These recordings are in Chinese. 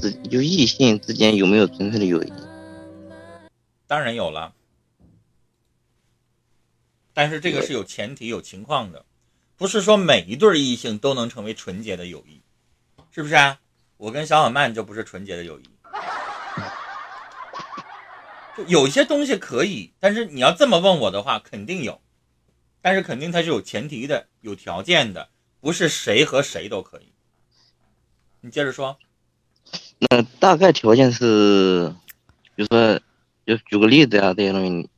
之就异性之间有没有纯粹的友谊？当然有了，但是这个是有前提、有情况的，不是说每一对异性都能成为纯洁的友谊，是不是啊？我跟小小曼就不是纯洁的友谊，就有些东西可以，但是你要这么问我的话，肯定有，但是肯定它是有前提的、有条件的，不是谁和谁都可以。你接着说。那大概条件是，比如说，就举个例子啊，这些东西。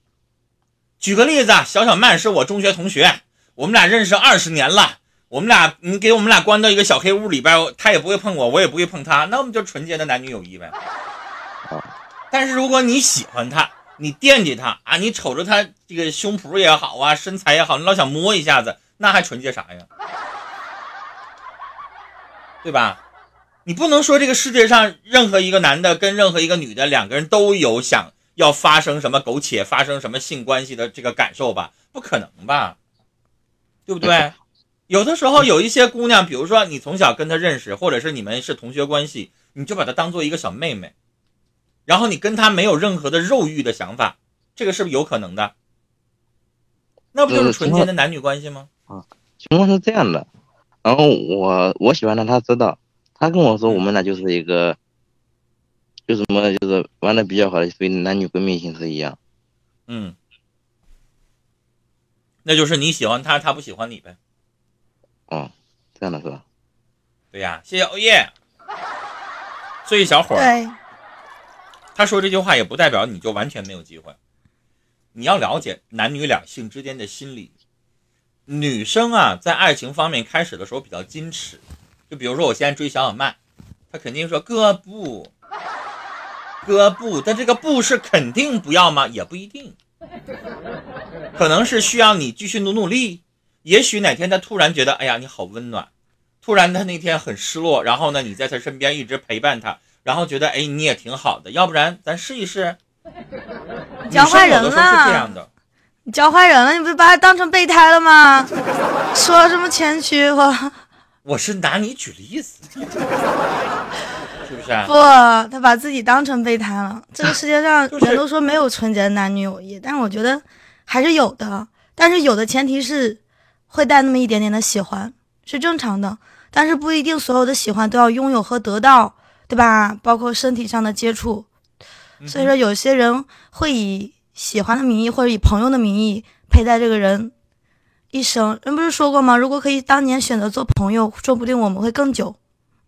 举个例子啊，小小曼是我中学同学，我们俩认识二十年了。我们俩，你给我们俩关到一个小黑屋里边，他也不会碰我，我也不会碰他，那我们就纯洁的男女友谊呗。但是如果你喜欢他，你惦记他啊，你瞅着他这个胸脯也好啊，身材也好，你老想摸一下子，那还纯洁啥呀？对吧？你不能说这个世界上任何一个男的跟任何一个女的两个人都有想要发生什么苟且、发生什么性关系的这个感受吧？不可能吧？对不对？有的时候有一些姑娘，比如说你从小跟她认识，或者是你们是同学关系，你就把她当做一个小妹妹，然后你跟她没有任何的肉欲的想法，这个是不是有可能的？那不就是纯洁的男女关系吗？啊，情况是这样的，然后我我喜欢的，她知道。他跟我说，我们俩就是一个，就什么，就是玩的比较好的，所以男女闺蜜形式一样。嗯，那就是你喜欢他，他不喜欢你呗。哦，这样的是吧？对呀，谢谢欧耶。所以小伙儿，他说这句话也不代表你就完全没有机会。你要了解男女两性之间的心理。女生啊，在爱情方面开始的时候比较矜持。就比如说，我现在追小小曼，他肯定说哥不，哥不，但这个不是肯定不要吗？也不一定，可能是需要你继续努努力。也许哪天他突然觉得，哎呀，你好温暖，突然他那天很失落，然后呢，你在他身边一直陪伴他，然后觉得，哎，你也挺好的，要不然咱试一试。教坏人了，你教坏人了，你不是把他当成备胎了吗？说什么谦虚话？我是拿你举例子，是不是？不，他把自己当成备胎了。这个世界上 人都说没有纯洁的男女友谊，但是我觉得还是有的。但是有的前提是会带那么一点点的喜欢，是正常的。但是不一定所有的喜欢都要拥有和得到，对吧？包括身体上的接触。所以说，有些人会以喜欢的名义或者以朋友的名义陪在这个人。一生人不是说过吗？如果可以当年选择做朋友，说不定我们会更久，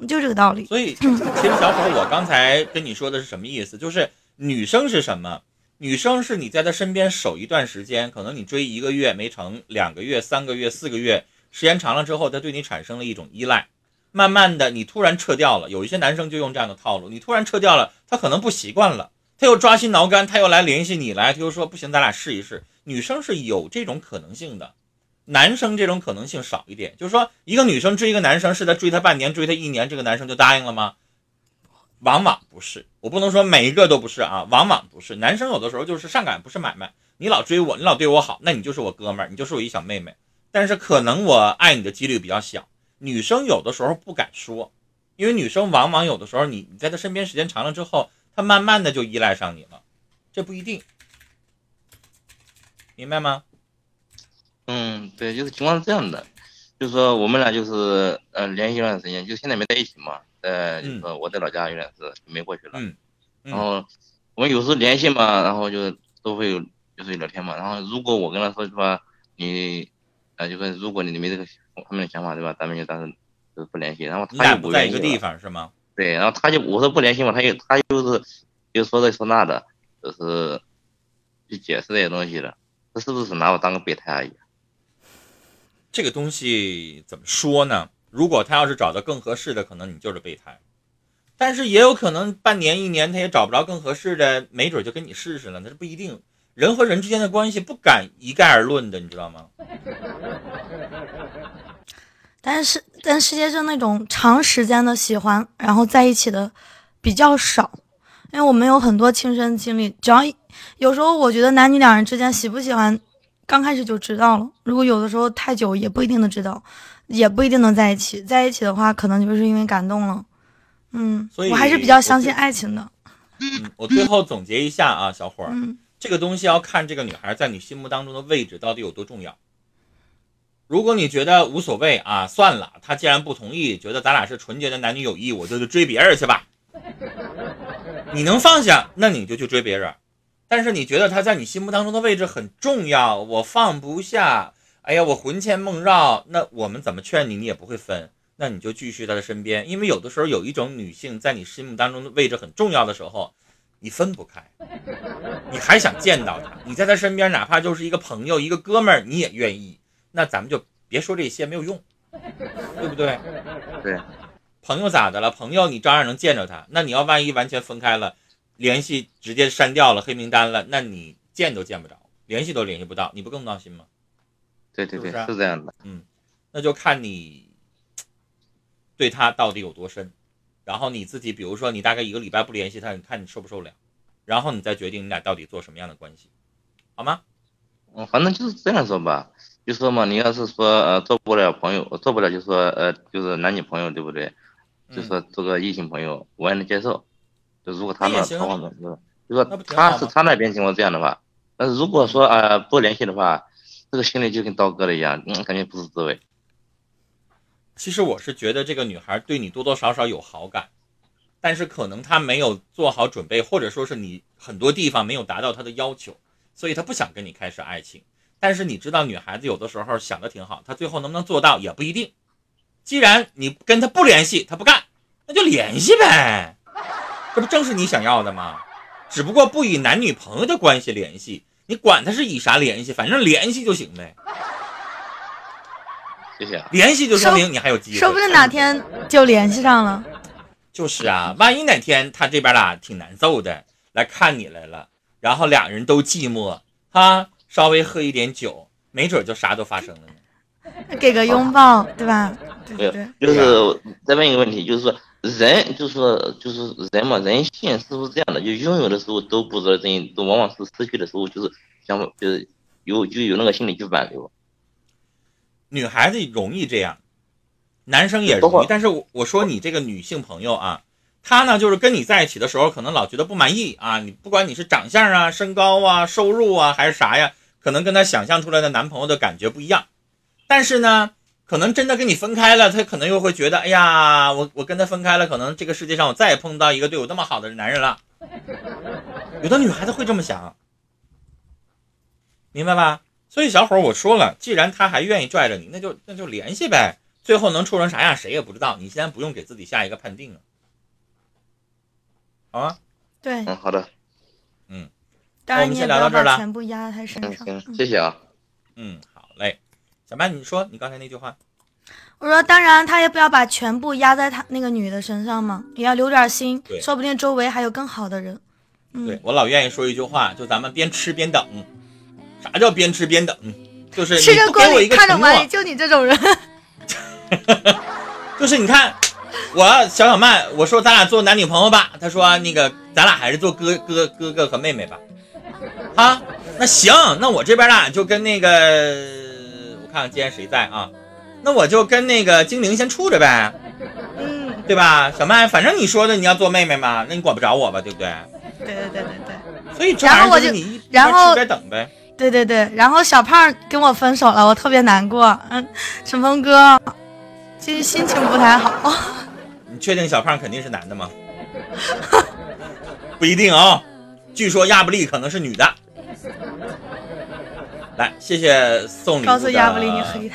就这个道理。所以，其实小伙，我刚才跟你说的是什么意思？就是女生是什么？女生是你在她身边守一段时间，可能你追一个月没成，两个月、三个月、四个月，时间长了之后，她对你产生了一种依赖。慢慢的，你突然撤掉了。有一些男生就用这样的套路，你突然撤掉了，他可能不习惯了，他又抓心挠肝，他又来联系你来，他又说不行，咱俩试一试。女生是有这种可能性的。男生这种可能性少一点，就是说，一个女生追一个男生，是在追他半年，追他一年，这个男生就答应了吗？往往不是，我不能说每一个都不是啊，往往不是。男生有的时候就是上赶不是买卖，你老追我，你老对我好，那你就是我哥们儿，你就是我一小妹妹。但是可能我爱你的几率比较小。女生有的时候不敢说，因为女生往往有的时候，你你在她身边时间长了之后，她慢慢的就依赖上你了，这不一定，明白吗？嗯，对，就是情况是这样的，就是说我们俩就是呃联系一段时间，就现在没在一起嘛，呃，就是说我在老家有点事没过去了，嗯，然后我们有时候联系嘛，然后就都会有就是聊天嘛，然后如果我跟他说是吧，你，呃，就说如果你没这个他们的想法对吧，咱们就当时就不联系，然后他也不在一个地方是吗？对，然后他就我说不联系嘛，他又他就是就说这说那的，就是去解释这些东西的，他是不是拿我当个备胎而已？这个东西怎么说呢？如果他要是找到更合适的，可能你就是备胎；但是也有可能半年一年他也找不着更合适的，没准就跟你试试了，那是不一定。人和人之间的关系不敢一概而论的，你知道吗？但是，但世界上那种长时间的喜欢，然后在一起的比较少，因为我们有很多亲身经历。只要有时候，我觉得男女两人之间喜不喜欢。刚开始就知道了，如果有的时候太久也不一定能知道，也不一定能在一起。在一起的话，可能就是因为感动了，嗯，所以我还是比较相信爱情的。嗯，我最后总结一下啊，小伙儿，嗯这个东西要看这个女孩在你心目当中的位置到底有多重要。如果你觉得无所谓啊，算了，她既然不同意，觉得咱俩是纯洁的男女友谊，我就去追别人去吧。你能放下，那你就去追别人。但是你觉得他在你心目当中的位置很重要，我放不下，哎呀，我魂牵梦绕，那我们怎么劝你，你也不会分，那你就继续在他身边，因为有的时候有一种女性在你心目当中的位置很重要的时候，你分不开，你还想见到她，你在她身边，哪怕就是一个朋友、一个哥们儿，你也愿意，那咱们就别说这些，没有用，对不对？对，朋友咋的了？朋友你照样能见着他，那你要万一完全分开了，联系直接删掉了黑名单了，那你见都见不着，联系都联系不到，你不更闹心吗？对对对，是是啊是这样的。嗯那就看你对他到底有多深，然后你自己，比如说你大概一个礼拜不联系他，你看你受不受了，然后你再决定你俩到底做什么样的关系，好吗？嗯，反正就是这样说吧，就说嘛，你要是说呃做不了朋友，做不了就说呃就是男女朋友，对不对？就嗯说做个异性朋友，我也能接受。就如果他那那也行啊他方面就就说他是他那边情况这样的话，但是如果说呃不联系的话，这个心里就跟刀割了一样，嗯，感觉不是滋味。其实我是觉得这个女孩对你多多少少有好感，但是可能她没有做好准备，或者说是你很多地方没有达到她的要求，所以她不想跟你开始爱情。但是你知道，女孩子有的时候想的挺好，她最后能不能做到也不一定。既然你跟她不联系，她不干，那就联系呗，这不正是你想要的吗？只不过不以男女朋友的关系联系，你管他是以啥联系，反正联系就行呗。谢谢啊。联系就说明你还有机会，说不定哪天就联系上了。就是啊，万一哪天他这边俩挺难受的，来看你来了，然后俩人都寂寞，哈，稍微喝一点酒，没准就啥都发生了呢。给个拥抱，对吧？对没？有，就是再问一个问题，就是说人，就是说就是人嘛，人性是不是这样的？就拥有的时候都不知道珍惜，都往往是失去的时候，就是想就是有就有那个心理去挽留。女孩子容易这样，男生也容易。但是我我说你这个女性朋友啊，她呢就是跟你在一起的时候，可能老觉得不满意啊。你不管你是长相啊、身高啊、收入啊还是啥呀，可能跟她想象出来的男朋友的感觉不一样。但是呢，可能真的跟你分开了，他可能又会觉得，哎呀，我我跟他分开了，可能这个世界上我再也碰不到一个对我那么好的男人了。有的女孩子会这么想，明白吧？所以小伙，我说了，既然他还愿意拽着你，那就那就联系呗。最后能处成啥样，谁也不知道。你先不用给自己下一个判定啊，好吗？对，嗯，好的，嗯当然你也不要把全部压在他身嗯，上。行，谢谢啊。嗯，好嘞。小曼，你说你刚才那句话，我说，当然他也不要把全部压在他那个女的身上嘛，也要留点心，说不定周围还有更好的人。嗯，对我老愿意说一句话，就咱们边吃边等。啥叫边吃边等？就是吃着锅里看着碗里，，就你这种人。就是你看，我小小曼，我说咱俩做男女朋友吧，他说那个咱俩还是做哥哥哥哥和妹妹吧。啊，那行，那我这边俩就跟那个，我看看今天谁在啊？那我就跟那个精灵先处着呗，嗯，对吧？小麦，反正你说的你要做妹妹嘛，那你管不着我吧，对不对？对对对对对所以这玩意然后我就然后边等呗。对对对。然后小胖跟我分手了，我特别难过。嗯，陈峰哥，其实心情不太好。你确定小胖肯定是男的吗？不一定啊、据说亚布力可能是女的。来，谢谢送礼物的。告诉亚布力你黑他。